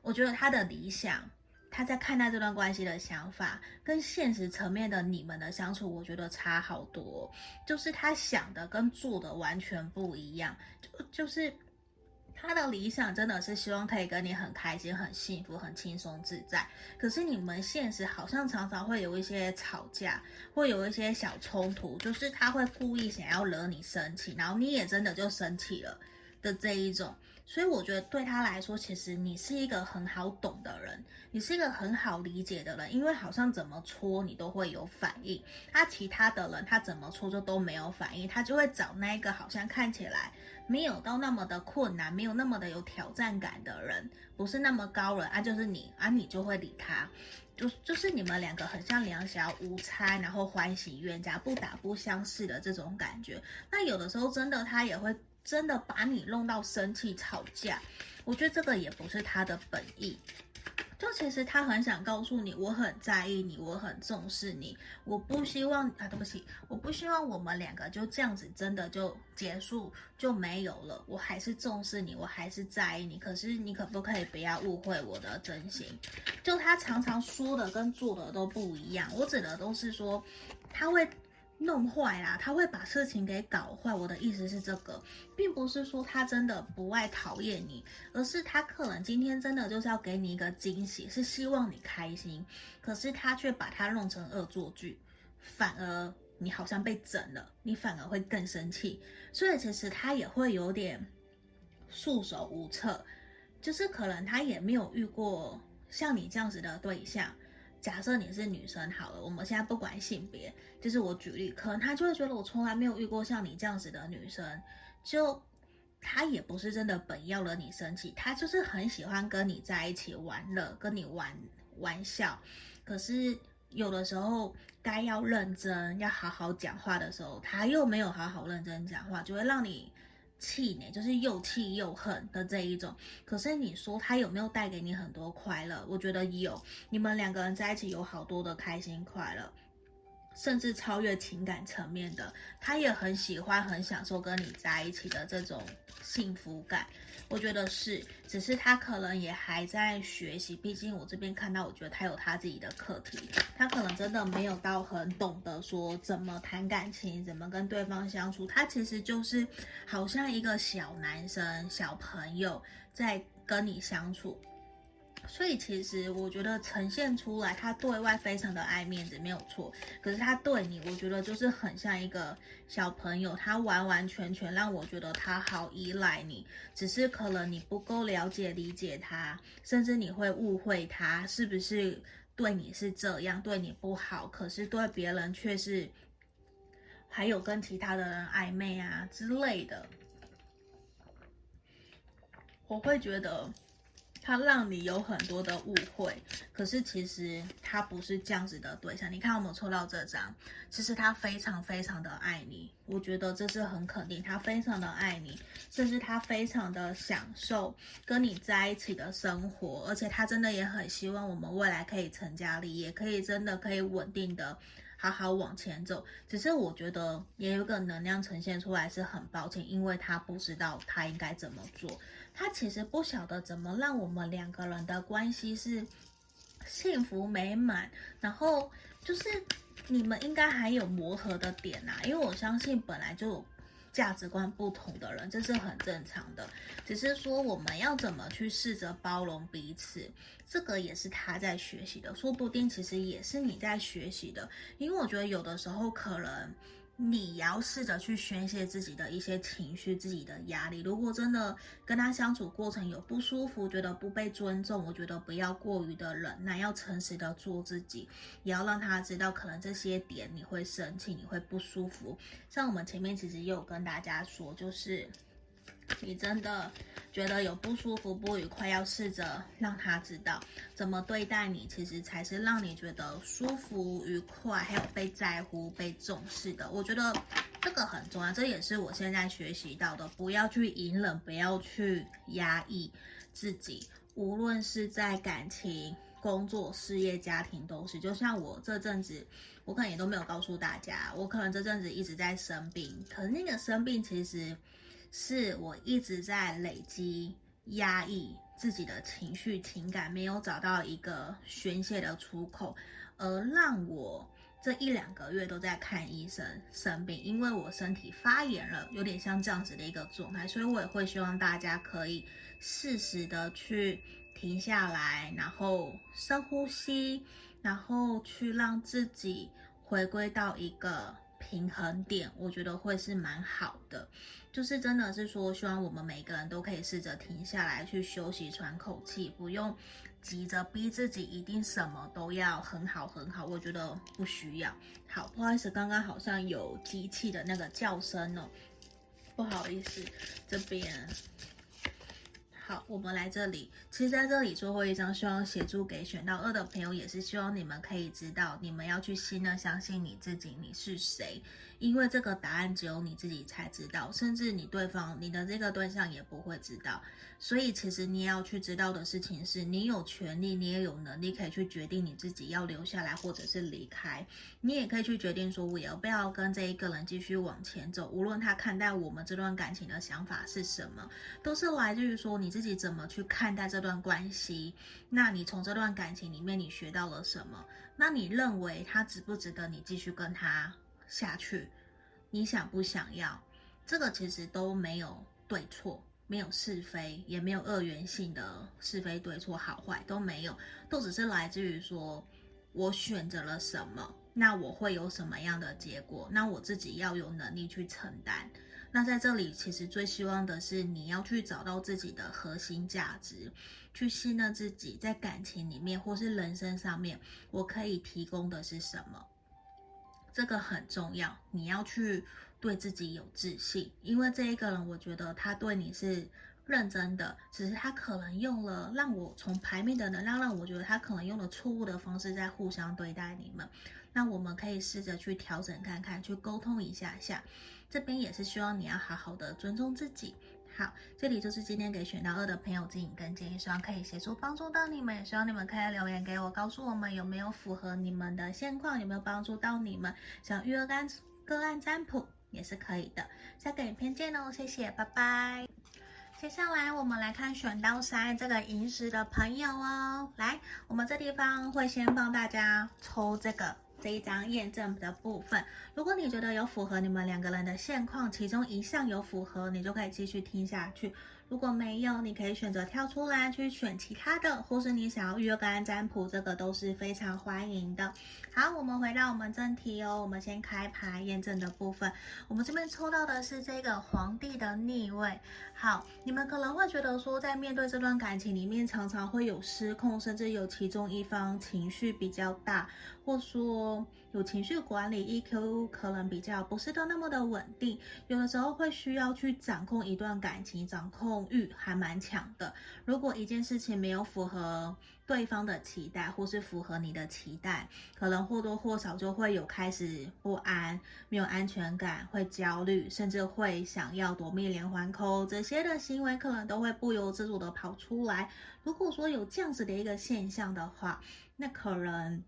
我觉得他的理想，他在看待这段关系的想法，跟现实层面的你们的相处，我觉得差好多。就是他想的跟做的完全不一样，就就是。他的理想真的是希望可以跟你很开心、很幸福、很轻松自在。可是你们现实好像常常会有一些吵架，会有一些小冲突，就是他会故意想要惹你生气，然后你也真的就生气了的这一种。所以我觉得对他来说，其实你是一个很好懂的人，你是一个很好理解的人，因为好像怎么戳你都会有反应。他其他的人他怎么戳就都没有反应，他就会找那个好像看起来。没有到那么的困难，没有那么的有挑战感的人，不是那么高人啊，就是你啊，你就会理他，就就是你们两个很像两小无猜，然后欢喜冤家，不打不相识的这种感觉。那有的时候真的他也会真的把你弄到生气吵架，我觉得这个也不是他的本意。就其实他很想告诉你，我很在意你，我很重视你，我不希望啊，对不起，我不希望我们两个就这样子真的就结束就没有了。我还是重视你，我还是在意你。可是你可不可以不要误会我的真心？就他常常说的跟做的都不一样。我指的都是说他会。弄坏啦，他会把事情给搞坏。我的意思是这个，并不是说他真的不爱讨厌你，而是他可能今天真的就是要给你一个惊喜，是希望你开心。可是他却把它弄成恶作剧，反而你好像被整了，你反而会更生气。所以其实他也会有点束手无策，就是可能他也没有遇过像你这样子的对象。假设你是女生好了，我们现在不管性别，就是我举例，可能他就会觉得我从来没有遇过像你这样子的女生，就他也不是真的本要惹你生气，他就是很喜欢跟你在一起玩乐，跟你玩玩笑，可是有的时候该要认真要好好讲话的时候，他又没有好好认真讲话，就会让你。气馁，就是又气又恨的这一种。可是你说他有没有带给你很多快乐？我觉得有，你们两个人在一起有好多的开心快乐。甚至超越情感层面的，他也很喜欢、很享受跟你在一起的这种幸福感。我觉得是，只是他可能也还在学习。毕竟我这边看到，我觉得他有他自己的课题，他可能真的没有到很懂得说怎么谈感情、怎么跟对方相处。他其实就是好像一个小男生、小朋友在跟你相处。所以其实我觉得呈现出来，他对外非常的爱面子，没有错。可是他对你，我觉得就是很像一个小朋友，他完完全全让我觉得他好依赖你。只是可能你不够了解、理解他，甚至你会误会他是不是对你是这样，对你不好，可是对别人却是还有跟其他的人暧昧啊之类的。我会觉得。他让你有很多的误会，可是其实他不是这样子的对象。你看我们抽到这张，其实他非常非常的爱你，我觉得这是很肯定，他非常的爱你，甚至他非常的享受跟你在一起的生活，而且他真的也很希望我们未来可以成家立业，可以真的可以稳定的好好往前走。只是我觉得也有个能量呈现出来是很抱歉，因为他不知道他应该怎么做。他其实不晓得怎么让我们两个人的关系是幸福美满，然后就是你们应该还有磨合的点呐、啊，因为我相信本来就。价值观不同的人，这是很正常的。只是说我们要怎么去试着包容彼此，这个也是他在学习的，说不定其实也是你在学习的。因为我觉得有的时候可能。你要试着去宣泄自己的一些情绪、自己的压力。如果真的跟他相处过程有不舒服，觉得不被尊重，我觉得不要过于的忍耐，要诚实的做自己，也要让他知道，可能这些点你会生气，你会不舒服。像我们前面其实也有跟大家说，就是。你真的觉得有不舒服、不愉快，要试着让他知道怎么对待你，其实才是让你觉得舒服、愉快，还有被在乎、被重视的。我觉得这个很重要，这也是我现在学习到的。不要去隐忍，不要去压抑自己，无论是在感情、工作、事业、家庭，都是。就像我这阵子，我可能也都没有告诉大家，我可能这阵子一直在生病，可是那个生病其实。是我一直在累积压抑自己的情绪情感，没有找到一个宣泄的出口，而让我这一两个月都在看医生生病，因为我身体发炎了，有点像这样子的一个状态，所以我也会希望大家可以适时的去停下来，然后深呼吸，然后去让自己回归到一个。平衡点，我觉得会是蛮好的，就是真的是说，希望我们每个人都可以试着停下来，去休息、喘口气，不用急着逼自己一定什么都要很好很好，我觉得不需要。好，不好意思，刚刚好像有机器的那个叫声哦，不好意思，这边。好，我们来这里。其实在这里最后一张，希望协助给选到二的朋友，也是希望你们可以知道，你们要去信任、相信你自己，你是谁。因为这个答案只有你自己才知道，甚至你对方、你的这个对象也不会知道。所以，其实你要去知道的事情是，你有权利，你也有能力可以去决定你自己要留下来或者是离开。你也可以去决定说，我要不要跟这一个人继续往前走。无论他看待我们这段感情的想法是什么，都是来自于说你自己怎么去看待这段关系。那你从这段感情里面你学到了什么？那你认为他值不值得你继续跟他下去？你想不想要？这个其实都没有对错。没有是非，也没有二元性的是非对错好坏都没有，都只是来自于说，我选择了什么，那我会有什么样的结果，那我自己要有能力去承担。那在这里，其实最希望的是你要去找到自己的核心价值，去信任自己，在感情里面或是人生上面，我可以提供的是什么，这个很重要，你要去。对自己有自信，因为这一个人，我觉得他对你是认真的，只是他可能用了让我从牌面的能量让我觉得他可能用了错误的方式在互相对待你们。那我们可以试着去调整看看，去沟通一下下。这边也是希望你要好好的尊重自己。好，这里就是今天给选到二的朋友指引跟建议，希望可以协助帮助到你们，也希望你们可以留言给我，告诉我们有没有符合你们的现况，有没有帮助到你们，想预约干个案占卜。也是可以的，下个影片见哦，谢谢，拜拜。接下来我们来看选到三这个银石的朋友哦，来，我们这地方会先帮大家抽这个这一张验证的部分。如果你觉得有符合你们两个人的现况，其中一项有符合，你就可以继续听下去。如果没有，你可以选择跳出来去选其他的，或是你想要预约个案占卜，这个都是非常欢迎的。好，我们回到我们正题哦，我们先开牌验证的部分。我们这边抽到的是这个皇帝的逆位。好，你们可能会觉得说，在面对这段感情里面，常常会有失控，甚至有其中一方情绪比较大，或说有情绪管理 EQ 可能比较不是都那么的稳定，有的时候会需要去掌控一段感情，掌控。欲还蛮强的。如果一件事情没有符合对方的期待，或是符合你的期待，可能或多或少就会有开始不安、没有安全感，会焦虑，甚至会想要夺命连环扣。这些的行为可能都会不由自主的跑出来。如果说有这样子的一个现象的话，那可能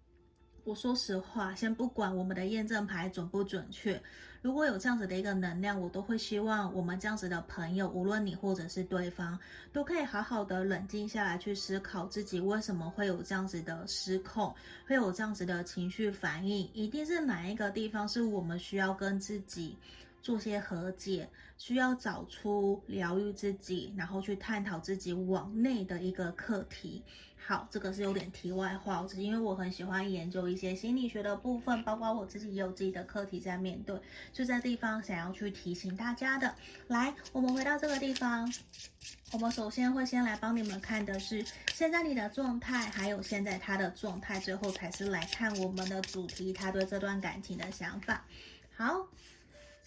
我说实话，先不管我们的验证牌准不准确，如果有这样子的一个能量，我都会希望我们这样子的朋友，无论你或者是对方，都可以好好的冷静下来，去思考自己为什么会有这样子的失控，会有这样子的情绪反应，一定是哪一个地方是我们需要跟自己做些和解，需要找出疗愈自己，然后去探讨自己往内的一个课题。好，这个是有点题外话，只是因为我很喜欢研究一些心理学的部分，包括我自己也有自己的课题在面对，就在地方想要去提醒大家的。来，我们回到这个地方，我们首先会先来帮你们看的是现在你的状态，还有现在他的状态，最后才是来看我们的主题，他对这段感情的想法。好。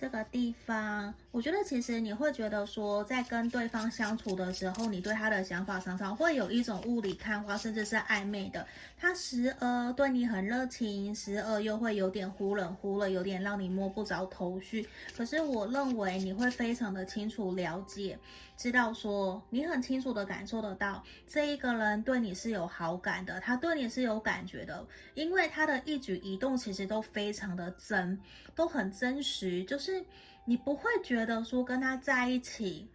这个地方，我觉得其实你会觉得说，在跟对方相处的时候，你对他的想法常常会有一种雾里看花，甚至是暧昧的。他时而对你很热情，时而又会有点忽冷忽热，有点让你摸不着头绪。可是我认为你会非常的清楚了解。知道说，你很清楚的感受得到，这一个人对你是有好感的，他对你是有感觉的，因为他的一举一动其实都非常的真，都很真实，就是你不会觉得说跟他在一起。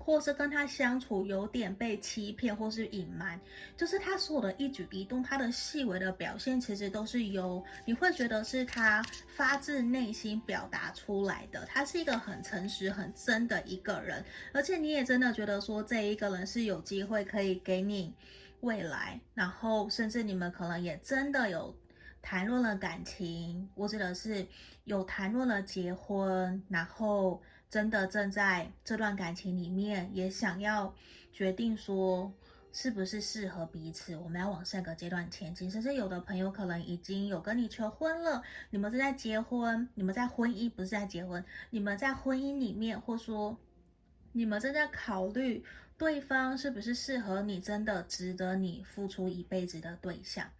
或是跟他相处有点被欺骗，或是隐瞒，就是他所有的一举一动，他的细微的表现，其实都是由你会觉得是他发自内心表达出来的。他是一个很诚实、很真的一个人，而且你也真的觉得说这一个人是有机会可以给你未来，然后甚至你们可能也真的有谈论了感情，我指的是有谈论了结婚，然后。真的正在这段感情里面，也想要决定说是不是适合彼此，我们要往下个阶段前进。甚至有的朋友可能已经有跟你求婚了，你们正在结婚，你们在婚姻不是在结婚，你们在婚姻里面，或说你们正在考虑对方是不是适合你，真的值得你付出一辈子的对象。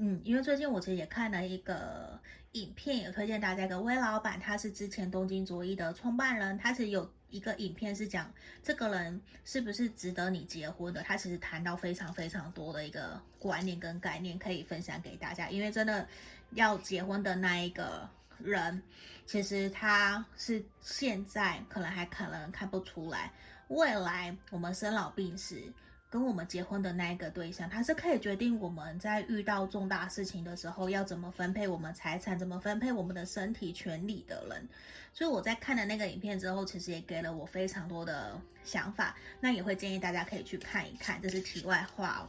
嗯，因为最近我其实也看了一个影片，也推荐大家一个威老板，他是之前东京卓一的创办人，他其实有一个影片是讲这个人是不是值得你结婚的，他其实谈到非常非常多的一个观念跟概念可以分享给大家，因为真的要结婚的那一个人，其实他是现在可能还可能看不出来，未来我们生老病死。跟我们结婚的那一个对象，他是可以决定我们在遇到重大事情的时候要怎么分配我们财产，怎么分配我们的身体权利的人。所以我在看了那个影片之后，其实也给了我非常多的想法。那也会建议大家可以去看一看，这是题外话哦，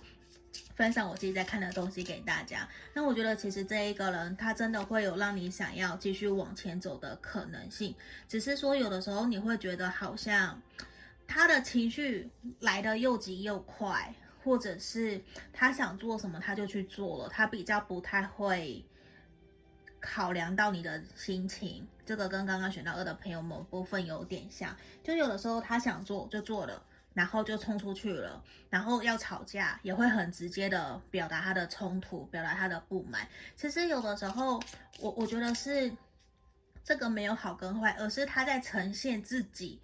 分享我自己在看的东西给大家。那我觉得其实这一个人，他真的会有让你想要继续往前走的可能性，只是说有的时候你会觉得好像。他的情绪来得又急又快，或者是他想做什么他就去做了，他比较不太会考量到你的心情。这个跟刚刚选到二的朋友某部分有点像，就有的时候他想做就做了，然后就冲出去了，然后要吵架也会很直接的表达他的冲突，表达他的不满。其实有的时候我我觉得是这个没有好跟坏，而是他在呈现自己。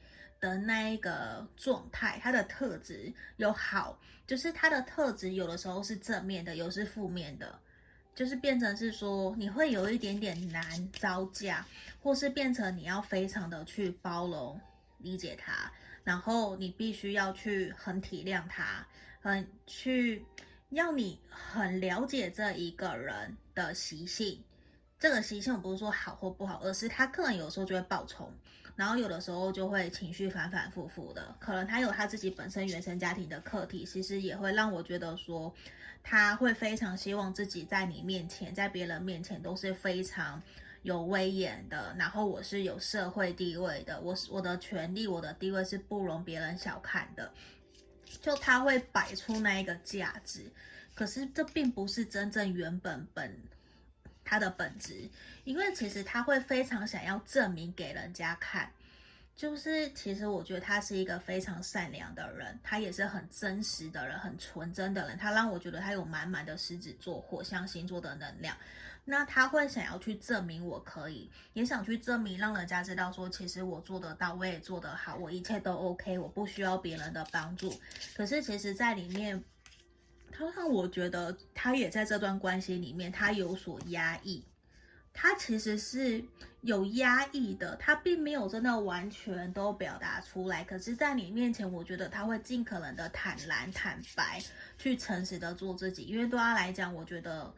的那一个状态，他的特质有好，就是他的特质有的时候是正面的，有是负面的，就是变成是说你会有一点点难招架，或是变成你要非常的去包容、理解他，然后你必须要去很体谅他，很去要你很了解这一个人的习性。这个习性我不是说好或不好，而是他可能有时候就会爆冲。然后有的时候就会情绪反反复复的，可能他有他自己本身原生家庭的课题，其实也会让我觉得说，他会非常希望自己在你面前，在别人面前都是非常有威严的，然后我是有社会地位的，我是我的权利，我的地位是不容别人小看的，就他会摆出那一个价值，可是这并不是真正原本本。他的本质，因为其实他会非常想要证明给人家看，就是其实我觉得他是一个非常善良的人，他也是很真实的人，很纯真的人。他让我觉得他有满满的狮子座、火象星座的能量。那他会想要去证明我可以，也想去证明让人家知道说，其实我做得到，我也做得好，我一切都 OK，我不需要别人的帮助。可是其实，在里面。他让我觉得他也在这段关系里面，他有所压抑。他其实是有压抑的，他并没有真的完全都表达出来。可是，在你面前，我觉得他会尽可能的坦然、坦白，去诚实的做自己。因为对他来讲，我觉得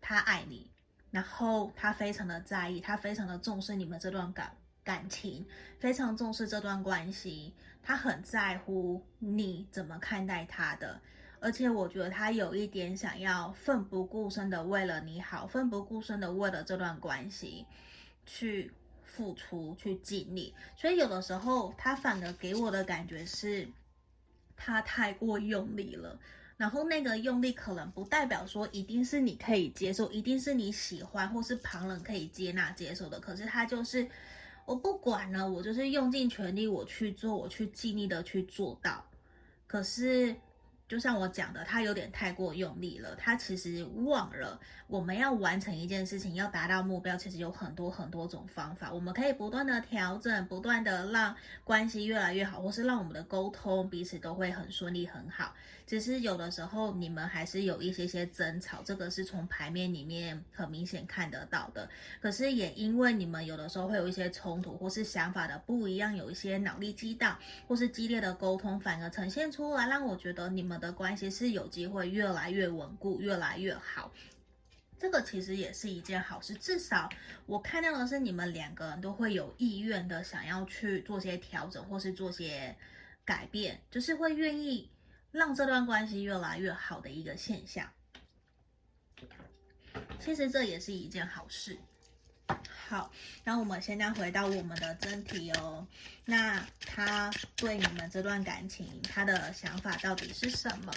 他爱你，然后他非常的在意，他非常的重视你们这段感感情，非常重视这段关系，他很在乎你怎么看待他的。而且我觉得他有一点想要奋不顾身的为了你好，奋不顾身的为了这段关系去付出、去尽力。所以有的时候他反而给我的感觉是，他太过用力了。然后那个用力可能不代表说一定是你可以接受，一定是你喜欢或是旁人可以接纳接受的。可是他就是我不管了，我就是用尽全力我去做，我去尽力的去做到。可是。就像我讲的，他有点太过用力了。他其实忘了，我们要完成一件事情，要达到目标，其实有很多很多种方法。我们可以不断的调整，不断的让关系越来越好，或是让我们的沟通彼此都会很顺利很好。只是有的时候你们还是有一些些争吵，这个是从牌面里面很明显看得到的。可是也因为你们有的时候会有一些冲突，或是想法的不一样，有一些脑力激荡，或是激烈的沟通，反而呈现出来，让我觉得你们的关系是有机会越来越稳固，越来越好。这个其实也是一件好事，至少我看到的是你们两个人都会有意愿的想要去做些调整，或是做些改变，就是会愿意。让这段关系越来越好的一个现象，其实这也是一件好事。好，那我们现在回到我们的真题哦。那他对你们这段感情，他的想法到底是什么？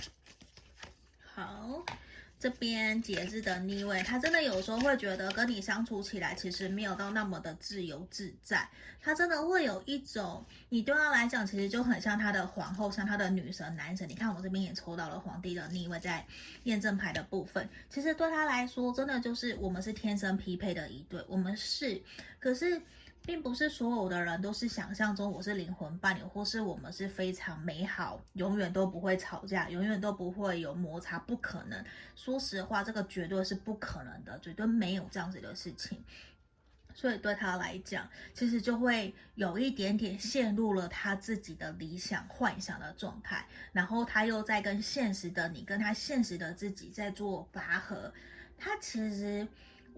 这边节日的逆位，他真的有时候会觉得跟你相处起来其实没有到那么的自由自在。他真的会有一种，你对他来讲其实就很像他的皇后，像他的女神、男神。你看我这边也抽到了皇帝的逆位，在验证牌的部分，其实对他来说，真的就是我们是天生匹配的一对，我们是，可是。并不是所有的人都是想象中我是灵魂伴侣，或是我们是非常美好，永远都不会吵架，永远都不会有摩擦，不可能。说实话，这个绝对是不可能的，绝对没有这样子的事情。所以对他来讲，其实就会有一点点陷入了他自己的理想幻想的状态，然后他又在跟现实的你，跟他现实的自己在做拔河。他其实。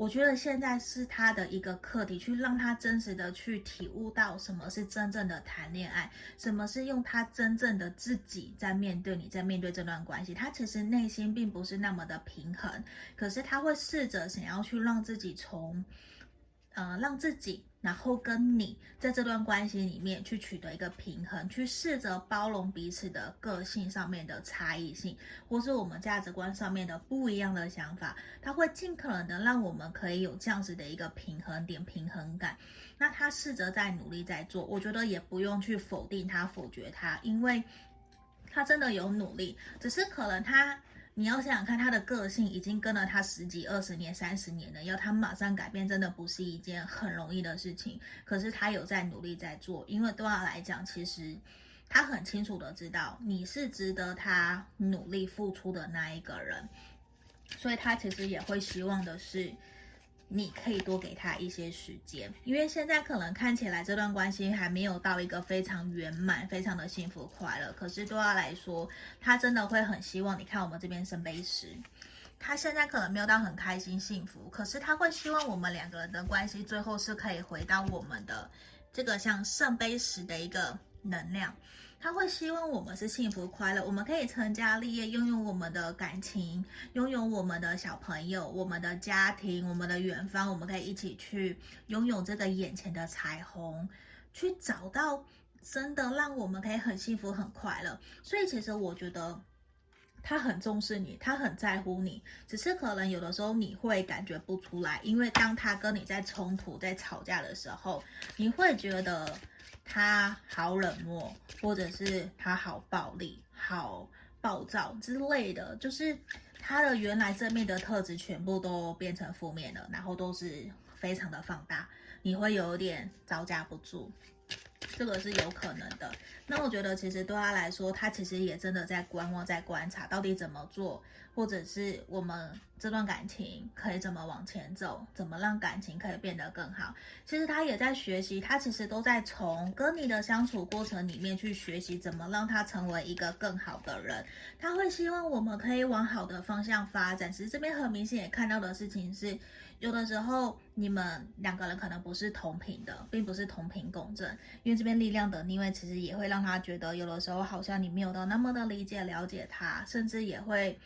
我觉得现在是他的一个课题，去让他真实的去体悟到什么是真正的谈恋爱，什么是用他真正的自己在面对你，在面对这段关系。他其实内心并不是那么的平衡，可是他会试着想要去让自己从，呃，让自己。然后跟你在这段关系里面去取得一个平衡，去试着包容彼此的个性上面的差异性，或是我们价值观上面的不一样的想法，他会尽可能的让我们可以有这样子的一个平衡点、平衡感。那他试着在努力在做，我觉得也不用去否定他、否决他，因为他真的有努力，只是可能他。你要想想看，他的个性已经跟了他十几、二十年、三十年了，要他马上改变，真的不是一件很容易的事情。可是他有在努力在做，因为对他来讲，其实他很清楚的知道你是值得他努力付出的那一个人，所以他其实也会希望的是。你可以多给他一些时间，因为现在可能看起来这段关系还没有到一个非常圆满、非常的幸福快乐。可是对他来说，他真的会很希望你看我们这边圣杯十，他现在可能没有到很开心、幸福，可是他会希望我们两个人的关系最后是可以回到我们的这个像圣杯十的一个能量。他会希望我们是幸福快乐，我们可以成家立业，拥有我们的感情，拥有我们的小朋友，我们的家庭，我们的远方，我们可以一起去拥有这个眼前的彩虹，去找到真的让我们可以很幸福很快乐。所以其实我觉得他很重视你，他很在乎你，只是可能有的时候你会感觉不出来，因为当他跟你在冲突、在吵架的时候，你会觉得。他好冷漠，或者是他好暴力、好暴躁之类的，就是他的原来正面的特质全部都变成负面了，然后都是非常的放大，你会有点招架不住。这个是有可能的。那我觉得其实对他来说，他其实也真的在观望，在观察到底怎么做，或者是我们这段感情可以怎么往前走，怎么让感情可以变得更好。其实他也在学习，他其实都在从跟你的相处过程里面去学习怎么让他成为一个更好的人。他会希望我们可以往好的方向发展。其实这边很明显也看到的事情是。有的时候，你们两个人可能不是同频的，并不是同频共振，因为这边力量的逆位其实也会让他觉得，有的时候好像你没有到那么的理解、了解他，甚至也会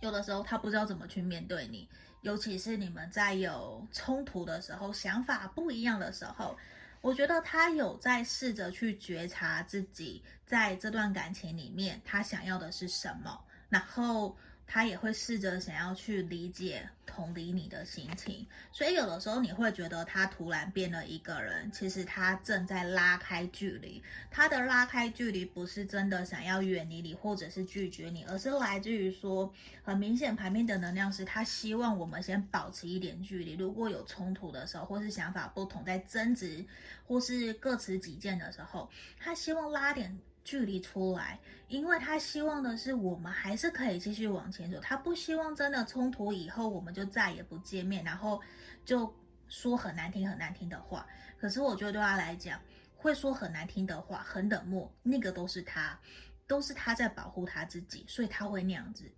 有的时候他不知道怎么去面对你，尤其是你们在有冲突的时候、想法不一样的时候，我觉得他有在试着去觉察自己在这段感情里面他想要的是什么，然后。他也会试着想要去理解、同理你的心情，所以有的时候你会觉得他突然变了一个人，其实他正在拉开距离。他的拉开距离不是真的想要远离你，或者是拒绝你，而是来自于说，很明显牌面的能量是他希望我们先保持一点距离。如果有冲突的时候，或是想法不同，在争执，或是各持己见的时候，他希望拉点。距离出来，因为他希望的是我们还是可以继续往前走，他不希望真的冲突以后我们就再也不见面，然后就说很难听很难听的话。可是我觉得对他来讲，会说很难听的话、很冷漠，那个都是他，都是他在保护他自己，所以他会那样子。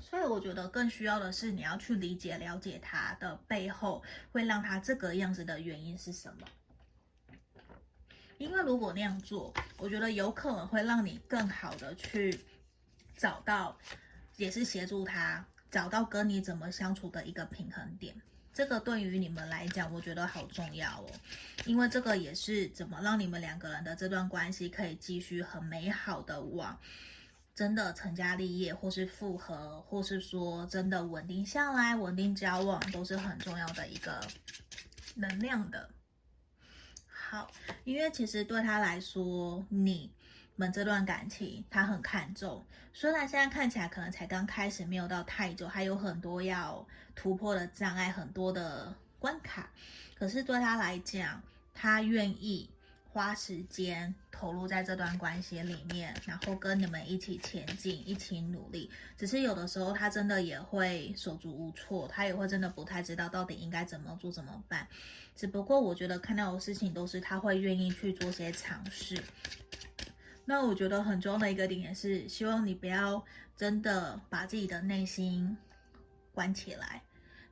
所以我觉得更需要的是你要去理解、了解他的背后，会让他这个样子的原因是什么。因为如果那样做，我觉得有可能会让你更好的去找到，也是协助他找到跟你怎么相处的一个平衡点。这个对于你们来讲，我觉得好重要哦，因为这个也是怎么让你们两个人的这段关系可以继续很美好的往真的成家立业，或是复合，或是说真的稳定下来、稳定交往，都是很重要的一个能量的。好，因为其实对他来说，你们这段感情他很看重。虽然现在看起来可能才刚开始，没有到太久，还有很多要突破的障碍，很多的关卡。可是对他来讲，他愿意花时间投入在这段关系里面，然后跟你们一起前进，一起努力。只是有的时候他真的也会手足无措，他也会真的不太知道到底应该怎么做怎么办。只不过我觉得看到的事情都是他会愿意去做些尝试。那我觉得很重要的一个点也是，希望你不要真的把自己的内心关起来，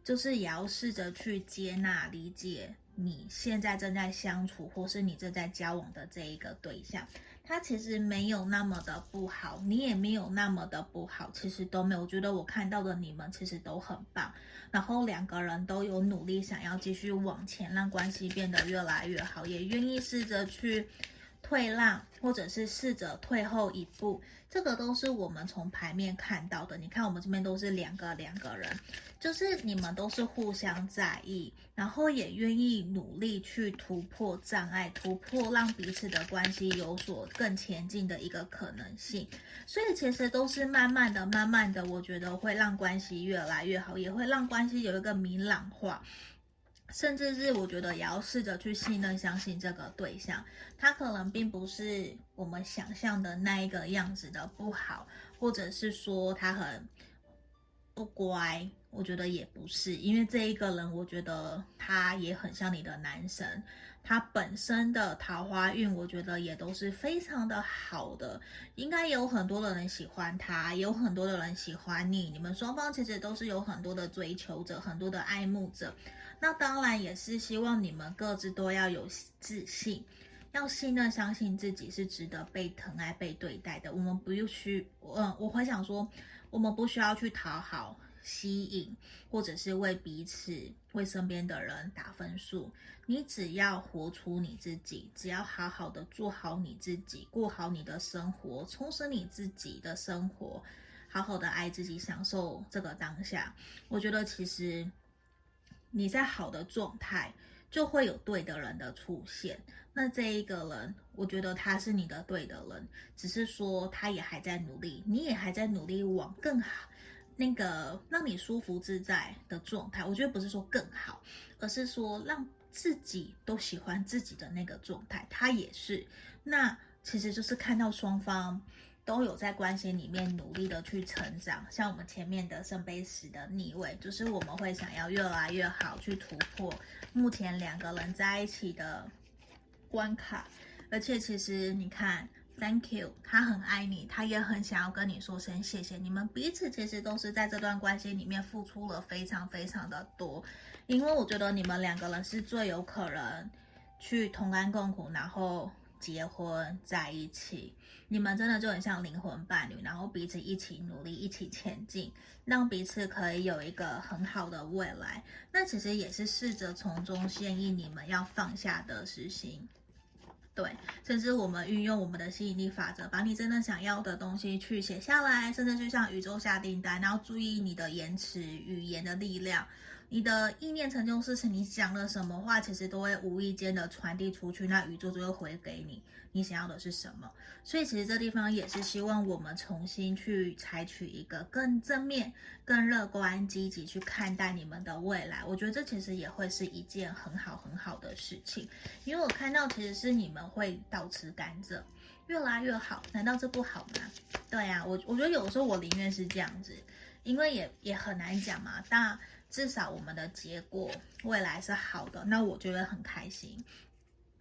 就是也要试着去接纳、理解你现在正在相处或是你正在交往的这一个对象。他其实没有那么的不好，你也没有那么的不好，其实都没有。我觉得我看到的你们其实都很棒，然后两个人都有努力想要继续往前，让关系变得越来越好，也愿意试着去。退让，或者是试着退后一步，这个都是我们从牌面看到的。你看，我们这边都是两个两个人，就是你们都是互相在意，然后也愿意努力去突破障碍，突破让彼此的关系有所更前进的一个可能性。所以其实都是慢慢的、慢慢的，我觉得会让关系越来越好，也会让关系有一个明朗化。甚至是我觉得也要试着去信任、相信这个对象，他可能并不是我们想象的那一个样子的不好，或者是说他很不乖，我觉得也不是，因为这一个人，我觉得他也很像你的男神，他本身的桃花运，我觉得也都是非常的好的，应该有很多的人喜欢他，有很多的人喜欢你，你们双方其实都是有很多的追求者，很多的爱慕者。那当然也是希望你们各自都要有自信，要信任、相信自己是值得被疼爱、被对待的。我们不用去，嗯，我会想说，我们不需要去讨好、吸引，或者是为彼此、为身边的人打分数。你只要活出你自己，只要好好的做好你自己，过好你的生活，充实你自己的生活，好好的爱自己，享受这个当下。我觉得其实。你在好的状态，就会有对的人的出现。那这一个人，我觉得他是你的对的人，只是说他也还在努力，你也还在努力往更好，那个让你舒服自在的状态。我觉得不是说更好，而是说让自己都喜欢自己的那个状态，他也是。那其实就是看到双方都有在关系里面努力的去成长。像我们前面的圣杯十的逆位，就是我们会想要越来越好，去突破目前两个人在一起的关卡。而且其实你看。Thank you，他很爱你，他也很想要跟你说声谢谢。你们彼此其实都是在这段关系里面付出了非常非常的多，因为我觉得你们两个人是最有可能去同甘共苦，然后结婚在一起。你们真的就很像灵魂伴侣，然后彼此一起努力，一起前进，让彼此可以有一个很好的未来。那其实也是试着从中建议你们要放下得失心。对，甚至我们运用我们的吸引力法则，把你真的想要的东西去写下来，甚至就像宇宙下订单，然后注意你的言辞、语言的力量。你的意念成就事情，你讲了什么话，其实都会无意间的传递出去，那宇宙就会回给你，你想要的是什么。所以其实这地方也是希望我们重新去采取一个更正面、更乐观、积极去看待你们的未来。我觉得这其实也会是一件很好很好的事情，因为我看到其实是你们会倒吃甘蔗，越来越好。难道这不好吗？对呀、啊，我我觉得有时候我宁愿是这样子，因为也也很难讲嘛，但。至少我们的结果未来是好的，那我觉得很开心。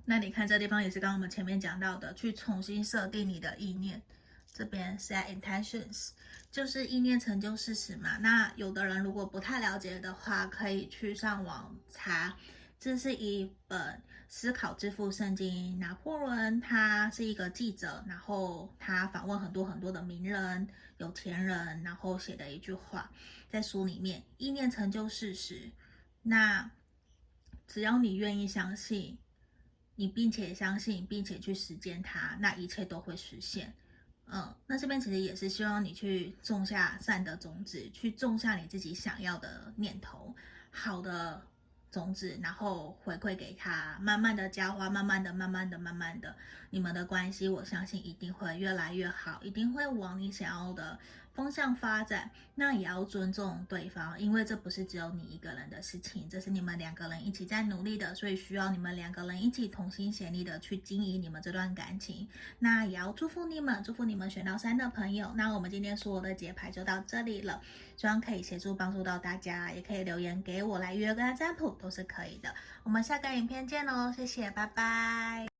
那你看这地方也是刚刚我们前面讲到的，去重新设定你的意念。这边 set intentions 就是意念成就事实嘛。那有的人如果不太了解的话，可以去上网查。这是一本思考致富圣经。拿破仑他是一个记者，然后他访问很多很多的名人、有钱人，然后写的一句话。在书里面，意念成就事实。那只要你愿意相信，你并且相信，并且去实践它，那一切都会实现。嗯，那这边其实也是希望你去种下善的种子，去种下你自己想要的念头，好的种子，然后回馈给他，慢慢的浇花，慢慢的、慢慢的、慢慢的，你们的关系，我相信一定会越来越好，一定会往你想要的方向发展，那也要尊重对方，因为这不是只有你一个人的事情，这是你们两个人一起在努力的，所以需要你们两个人一起同心协力的去经营你们这段感情。那也要祝福你们，祝福你们选到三的朋友。那我们今天所有的解牌就到这里了，希望可以协助帮助到大家，也可以留言给我来约个占卜都是可以的。我们下个影片见喽，谢谢，拜拜。